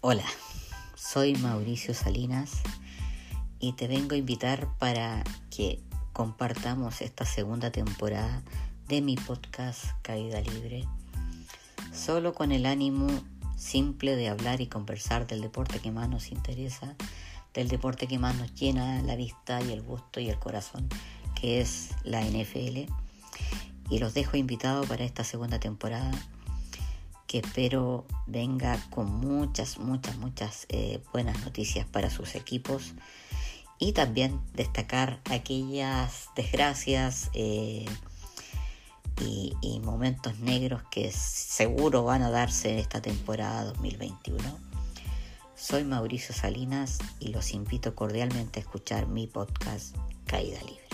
Hola, soy Mauricio Salinas y te vengo a invitar para que compartamos esta segunda temporada de mi podcast Caída Libre, solo con el ánimo simple de hablar y conversar del deporte que más nos interesa, del deporte que más nos llena la vista y el gusto y el corazón, que es la NFL. Y los dejo invitados para esta segunda temporada que espero venga con muchas, muchas, muchas eh, buenas noticias para sus equipos y también destacar aquellas desgracias eh, y, y, momentos negros que seguro van a darse en esta temporada 2021. Soy Mauricio Salinas y los invito cordialmente a escuchar mi podcast Caída Libre.